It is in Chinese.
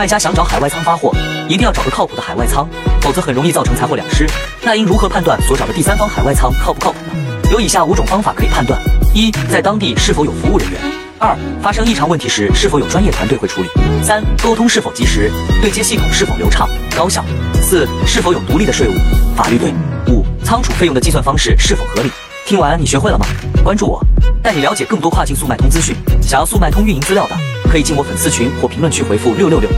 卖家想找海外仓发货，一定要找个靠谱的海外仓，否则很容易造成财货两失。那应如何判断所找的第三方海外仓靠不靠谱呢？有以下五种方法可以判断：一，在当地是否有服务人员；二，发生异常问题时是否有专业团队会处理；三，沟通是否及时，对接系统是否流畅高效；四，是否有独立的税务法律队；五，仓储费用的计算方式是否合理。听完你学会了吗？关注我，带你了解更多跨境速卖通资讯。想要速卖通运营资料的，可以进我粉丝群或评论区回复六六六。